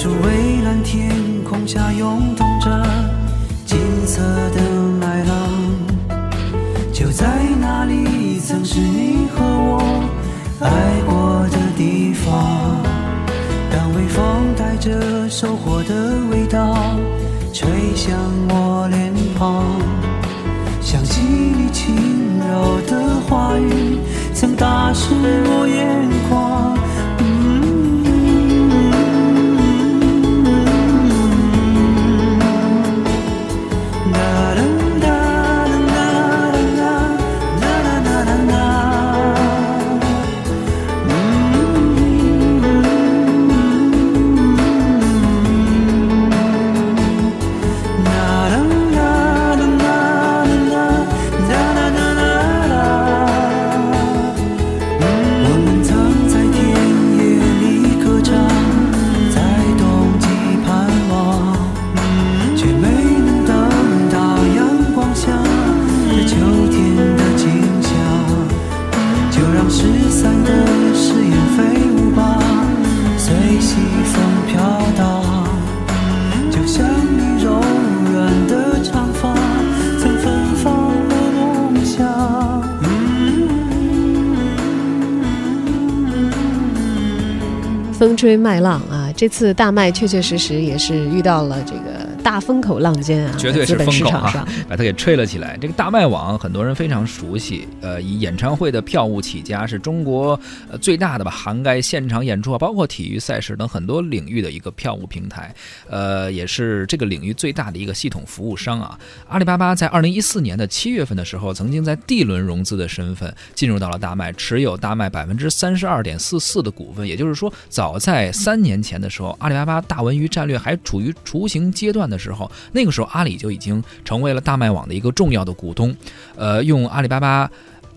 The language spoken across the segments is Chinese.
处蔚蓝天空下涌动着金色的麦浪，就在那里曾是你和我爱过的地方。当微风带着收获的味道吹向我脸庞，想起你轻柔的话语，曾打湿我眼眶。风吹麦浪啊，这次大麦确确实实也是遇到了这个大风口浪尖啊，绝对是风口啊 把它给吹了起来。这个大麦网很多人非常熟悉，呃，以演唱会的票务起家，是中国呃最大的吧，涵盖现场演出啊，包括体育赛事等很多领域的一个票务平台，呃，也是这个领域最大的一个系统服务商啊。阿里巴巴在二零一四年的七月份的时候，曾经在 D 轮融资的身份进入到了大麦，持有大麦百分之三十二点四四的股份。也就是说，早在三年前的时候，阿里巴巴大文娱战略还处于雏形阶段的时候，那个时候阿里就已经成为了大麦网的一个重要的股东。呃，用阿里巴巴。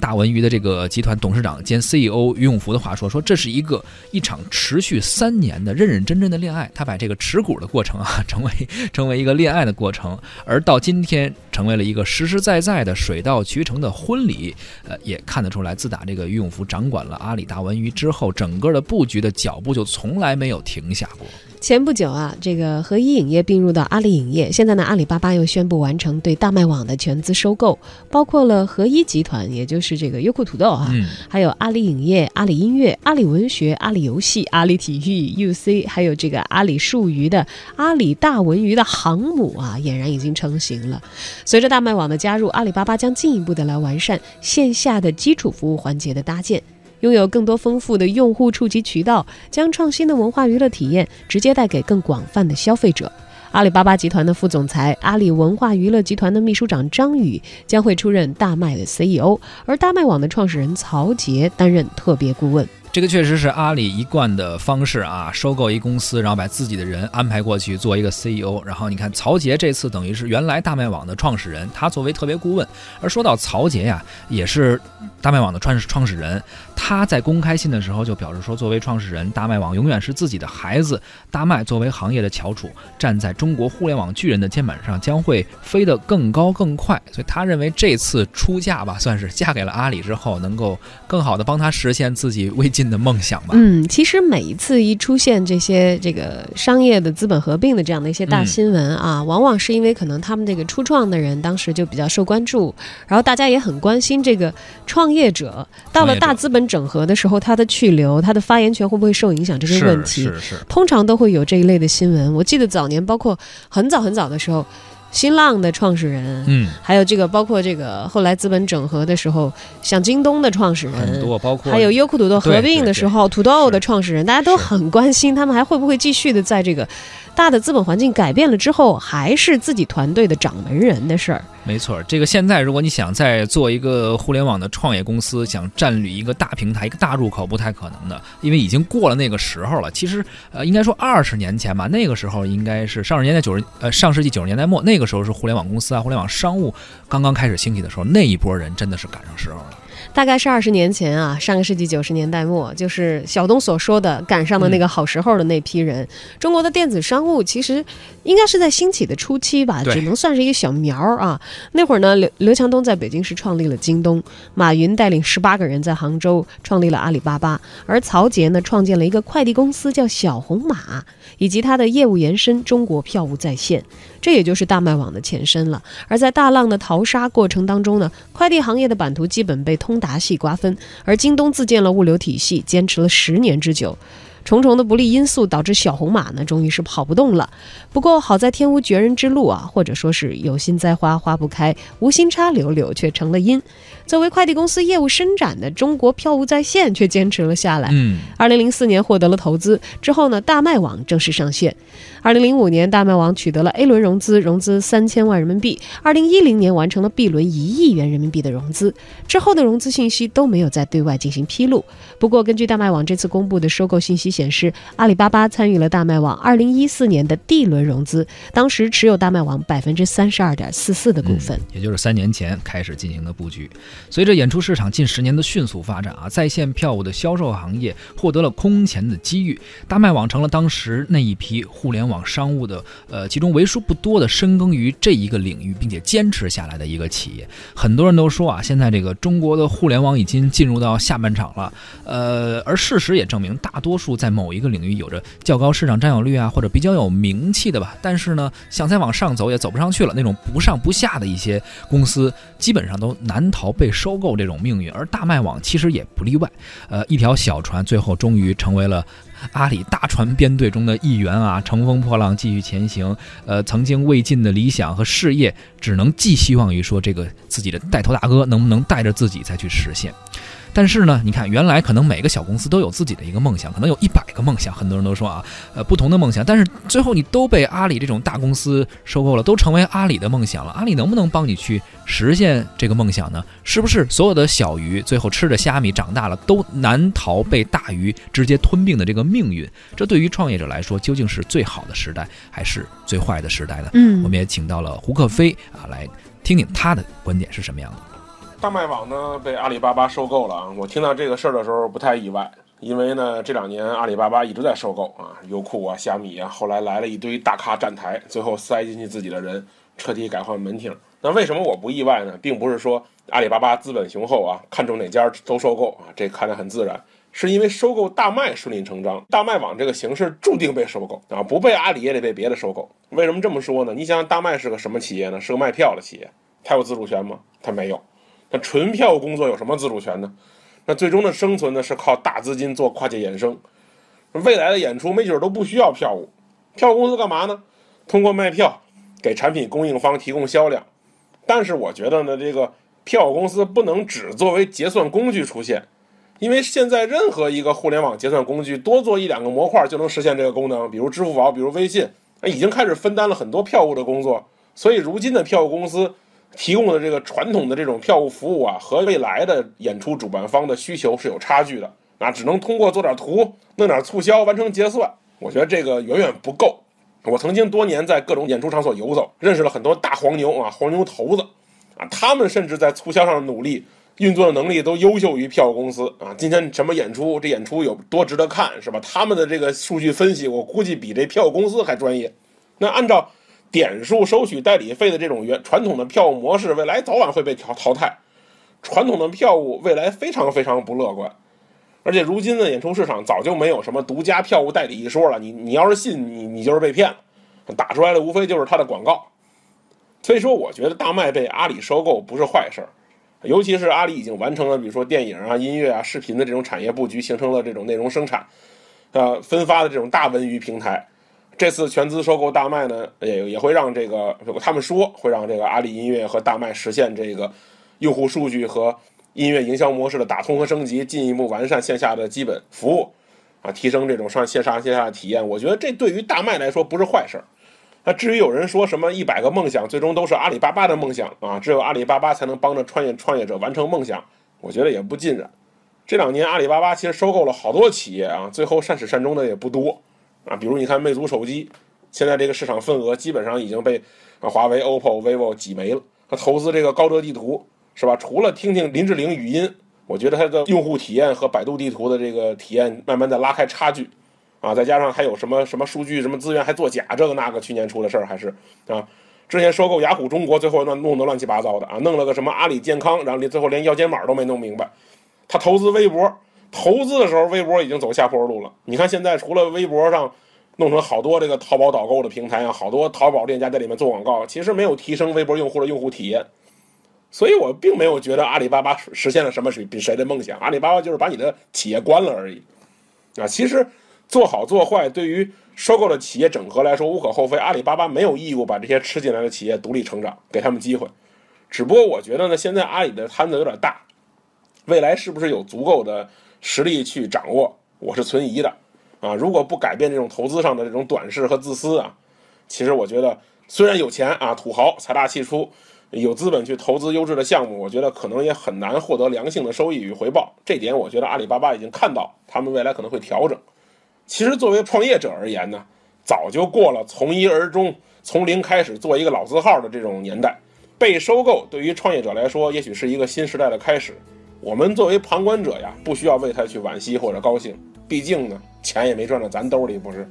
大文娱的这个集团董事长兼 CEO 于永福的话说：“说这是一个一场持续三年的认认真真的恋爱。他把这个持股的过程啊，成为成为一个恋爱的过程，而到今天成为了一个实实在在的水到渠成的婚礼。呃，也看得出来，自打这个于永福掌管了阿里大文娱之后，整个的布局的脚步就从来没有停下过。前不久啊，这个合一影业并入到阿里影业，现在呢，阿里巴巴又宣布完成对大麦网的全资收购，包括了合一集团，也就是这个优酷土豆啊，嗯，还有阿里影业、阿里音乐、阿里文学、阿里游戏、阿里体育、UC，还有这个阿里数娱的阿里大文娱的航母啊，俨然已经成型了。随着大麦网的加入，阿里巴巴将进一步的来完善线下的基础服务环节的搭建。拥有更多丰富的用户触及渠道，将创新的文化娱乐体验直接带给更广泛的消费者。阿里巴巴集团的副总裁、阿里文化娱乐集团的秘书长张宇将会出任大麦的 CEO，而大麦网的创始人曹杰担任特别顾问。这个确实是阿里一贯的方式啊，收购一公司，然后把自己的人安排过去做一个 CEO。然后你看曹杰这次等于是原来大麦网的创始人，他作为特别顾问。而说到曹杰呀，也是大麦网的创创始人，他在公开信的时候就表示说，作为创始人，大麦网永远是自己的孩子。大麦作为行业的翘楚，站在中国互联网巨人的肩膀上，将会飞得更高更快。所以他认为这次出嫁吧，算是嫁给了阿里之后，能够更好的帮他实现自己未尽的梦想吧。嗯，其实每一次一出现这些这个商业的资本合并的这样的一些大新闻啊，往往是因为可能他们这个初创的人当时就比较受关注，然后大家也很关心这个创业者到了大资本整合的时候，他的去留、他的发言权会不会受影响这些问题。是是是，通常都会有这一类的新闻。我记得早年，包括很早很早的时候，新浪的创始人，嗯，还有这个包括这个后来资本整合的时候，像京东的创始人。很多包括还有优酷土豆合并的时候，土豆的创始人，大家都很关心他们还会不会继续的在这个大的资本环境改变了之后，还是自己团队的掌门人的事儿。没错，这个现在如果你想再做一个互联网的创业公司，想占领一个大平台、一个大入口，不太可能的，因为已经过了那个时候了。其实，呃，应该说二十年前吧，那个时候应该是上世纪九十呃上世纪九十年代末，那个时候是互联网公司啊、互联网商务刚刚开始兴起的时候，那一波人真的是赶上时候了。大概是二十年前啊，上个世纪九十年代末，就是小东所说的赶上的那个好时候的那批人。中国的电子商务其实应该是在兴起的初期吧，只能算是一个小苗儿啊。那会儿呢，刘刘强东在北京市创立了京东，马云带领十八个人在杭州创立了阿里巴巴，而曹杰呢创建了一个快递公司叫小红马，以及他的业务延伸中国票务在线，这也就是大麦网的前身了。而在大浪的淘沙过程当中呢，快递行业的版图基本被通达系瓜分，而京东自建了物流体系，坚持了十年之久。重重的不利因素导致小红马呢，终于是跑不动了。不过好在天无绝人之路啊，或者说是有心栽花花不开，无心插柳柳却成了荫。作为快递公司业务伸展的中国票务在线却坚持了下来。嗯，二零零四年获得了投资之后呢，大麦网正式上线。二零零五年，大麦网取得了 A 轮融资，融资三千万人民币。二零一零年完成了 B 轮一亿元人民币的融资，之后的融资信息都没有再对外进行披露。不过，根据大麦网这次公布的收购信息显示，阿里巴巴参与了大麦网二零一四年的 D 轮融资，当时持有大麦网百分之三十二点四四的股份。也就是三年前开始进行的布局。随着演出市场近十年的迅速发展啊，在线票务的销售行业获得了空前的机遇，大麦网成了当时那一批互联网商务的呃其中为数不多的深耕于这一个领域并且坚持下来的一个企业。很多人都说啊，现在这个中国的互联网已经进入到下半场了，呃，而事实也证明，大多数在某一个领域有着较高市场占有率啊，或者比较有名气的吧，但是呢，想再往上走也走不上去了，那种不上不下的一些公司，基本上都难逃被收购这种命运。而大麦网其实也不例外，呃，一条小船最后终于成为了。阿里大船编队中的一员啊，乘风破浪继续前行。呃，曾经未尽的理想和事业，只能寄希望于说这个自己的带头大哥能不能带着自己再去实现。但是呢，你看，原来可能每个小公司都有自己的一个梦想，可能有一百个梦想，很多人都说啊，呃，不同的梦想，但是最后你都被阿里这种大公司收购了，都成为阿里的梦想了。阿里能不能帮你去实现这个梦想呢？是不是所有的小鱼最后吃着虾米长大了，都难逃被大鱼直接吞并的这个命运？这对于创业者来说，究竟是最好的时代，还是最坏的时代呢？嗯我们也请到了胡克飞啊，来听听他的观点是什么样的。大麦网呢被阿里巴巴收购了啊！我听到这个事儿的时候不太意外，因为呢这两年阿里巴巴一直在收购啊，优酷啊、虾米啊，后来来了一堆大咖站台，最后塞进去自己的人，彻底改换门庭。那为什么我不意外呢？并不是说阿里巴巴资本雄厚啊，看中哪家都收购啊，这看得很自然，是因为收购大麦顺理成章，大麦网这个形式注定被收购啊，不被阿里也得被别的收购。为什么这么说呢？你想想大麦是个什么企业呢？是个卖票的企业，它有自主权吗？它没有。那纯票务工作有什么自主权呢？那最终的生存呢是靠大资金做跨界衍生。未来的演出没准都不需要票务，票务公司干嘛呢？通过卖票给产品供应方提供销量。但是我觉得呢，这个票务公司不能只作为结算工具出现，因为现在任何一个互联网结算工具多做一两个模块就能实现这个功能，比如支付宝，比如微信，已经开始分担了很多票务的工作。所以如今的票务公司。提供的这个传统的这种票务服务啊，和未来的演出主办方的需求是有差距的啊，只能通过做点图、弄点促销完成结算。我觉得这个远远不够。我曾经多年在各种演出场所游走，认识了很多大黄牛啊、黄牛头子啊，他们甚至在促销上的努力、运作的能力都优秀于票务公司啊。今天什么演出，这演出有多值得看，是吧？他们的这个数据分析，我估计比这票务公司还专业。那按照。点数收取代理费的这种原传统的票务模式，未来早晚会被淘淘汰。传统的票务未来非常非常不乐观，而且如今的演出市场早就没有什么独家票务代理一说了。你你要是信，你你就是被骗了，打出来的无非就是他的广告。所以说，我觉得大麦被阿里收购不是坏事儿，尤其是阿里已经完成了，比如说电影啊、音乐啊、视频的这种产业布局，形成了这种内容生产、呃分发的这种大文娱平台。这次全资收购大麦呢，也也会让这个他们说会让这个阿里音乐和大麦实现这个用户数据和音乐营销模式的打通和升级，进一步完善线下的基本服务，啊，提升这种上线上线下的体验。我觉得这对于大麦来说不是坏事儿。那至于有人说什么一百个梦想最终都是阿里巴巴的梦想啊，只有阿里巴巴才能帮着创业创业者完成梦想，我觉得也不尽然。这两年阿里巴巴其实收购了好多企业啊，最后善始善终的也不多。啊，比如你看魅族手机，现在这个市场份额基本上已经被啊华为、OPPO、vivo 挤没了。他投资这个高德地图是吧？除了听听林志玲语音我觉得它的用户体验和百度地图的这个体验慢慢的拉开差距，啊，再加上还有什么什么数据、什么资源还作假，这个那个，去年出的事儿还是啊。之前收购雅虎中国，最后弄弄得乱七八糟的啊，弄了个什么阿里健康，然后连最后连腰间码都没弄明白。他投资微博，投资的时候微博已经走下坡路了。你看现在除了微博上弄成好多这个淘宝导购的平台啊，好多淘宝店家在里面做广告，其实没有提升微博用户的用户体验。所以我并没有觉得阿里巴巴实现了什么谁比谁的梦想，阿里巴巴就是把你的企业关了而已。啊，其实做好做坏对于。收购的企业整合来说无可厚非，阿里巴巴没有义务把这些吃进来的企业独立成长，给他们机会。只不过我觉得呢，现在阿里的摊子有点大，未来是不是有足够的实力去掌握，我是存疑的。啊，如果不改变这种投资上的这种短视和自私啊，其实我觉得虽然有钱啊，土豪财大气粗，有资本去投资优质的项目，我觉得可能也很难获得良性的收益与回报。这点我觉得阿里巴巴已经看到，他们未来可能会调整。其实，作为创业者而言呢，早就过了从一而终、从零开始做一个老字号的这种年代。被收购对于创业者来说，也许是一个新时代的开始。我们作为旁观者呀，不需要为他去惋惜或者高兴，毕竟呢，钱也没赚到咱兜里，不是。